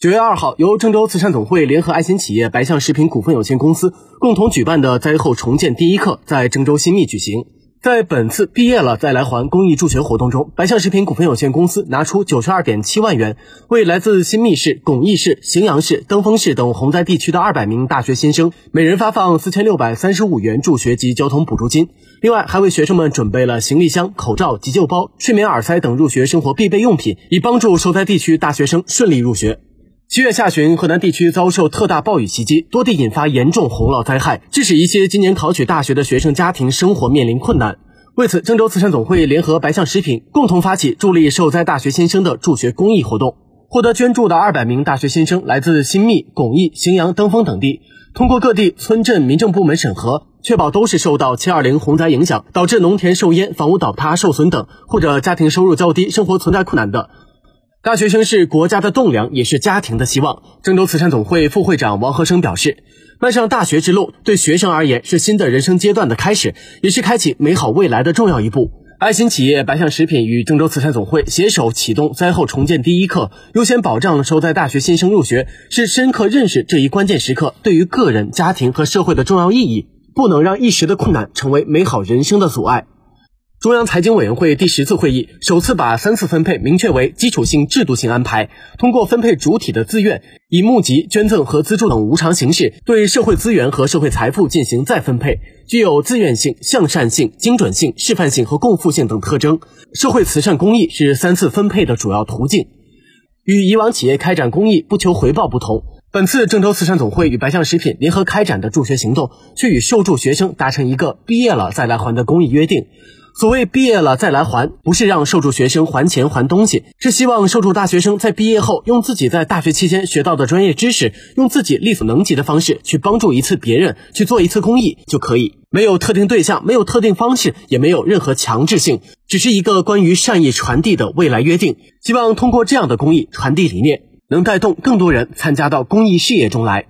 九月二号，由郑州慈善总会联合爱心企业白象食品股份有限公司共同举办的灾后重建第一课在郑州新密举行。在本次毕业了再来还公益助学活动中，白象食品股份有限公司拿出九十二点七万元，为来自新密市、巩义市、荥阳市、登封市等洪灾地区的二百名大学新生，每人发放四千六百三十五元助学及交通补助金。另外，还为学生们准备了行李箱、口罩、急救包、睡眠耳塞等入学生活必备用品，以帮助受灾地区大学生顺利入学。七月下旬，河南地区遭受特大暴雨袭击，多地引发严重洪涝灾害，致使一些今年考取大学的学生家庭生活面临困难。为此，郑州慈善总会联合白象食品共同发起助力受灾大学新生的助学公益活动。获得捐助的二百名大学新生来自新密、巩义、荥阳、登封等地，通过各地村镇民政部门审核，确保都是受到七二零洪灾影响，导致农田受淹、房屋倒塌受损等，或者家庭收入较低、生活存在困难的。大学生是国家的栋梁，也是家庭的希望。郑州慈善总会副会长王和生表示，迈上大学之路，对学生而言是新的人生阶段的开始，也是开启美好未来的重要一步。爱心企业白象食品与郑州慈善总会携手启动灾后重建第一课，优先保障受灾大学新生入学，是深刻认识这一关键时刻对于个人、家庭和社会的重要意义，不能让一时的困难成为美好人生的阻碍。中央财经委员会第十次会议首次把三次分配明确为基础性制度性安排，通过分配主体的自愿、以募集、捐赠和资助等无偿形式，对社会资源和社会财富进行再分配，具有自愿性、向善性、精准性、示范性和共富性等特征。社会慈善公益是三次分配的主要途径。与以往企业开展公益不求回报不同，本次郑州慈善总会与白象食品联合开展的助学行动，却与受助学生达成一个毕业了再来还的公益约定。所谓毕业了再来还，不是让受助学生还钱还东西，是希望受助大学生在毕业后，用自己在大学期间学到的专业知识，用自己力所能及的方式去帮助一次别人，去做一次公益就可以。没有特定对象，没有特定方式，也没有任何强制性，只是一个关于善意传递的未来约定。希望通过这样的公益传递理念，能带动更多人参加到公益事业中来。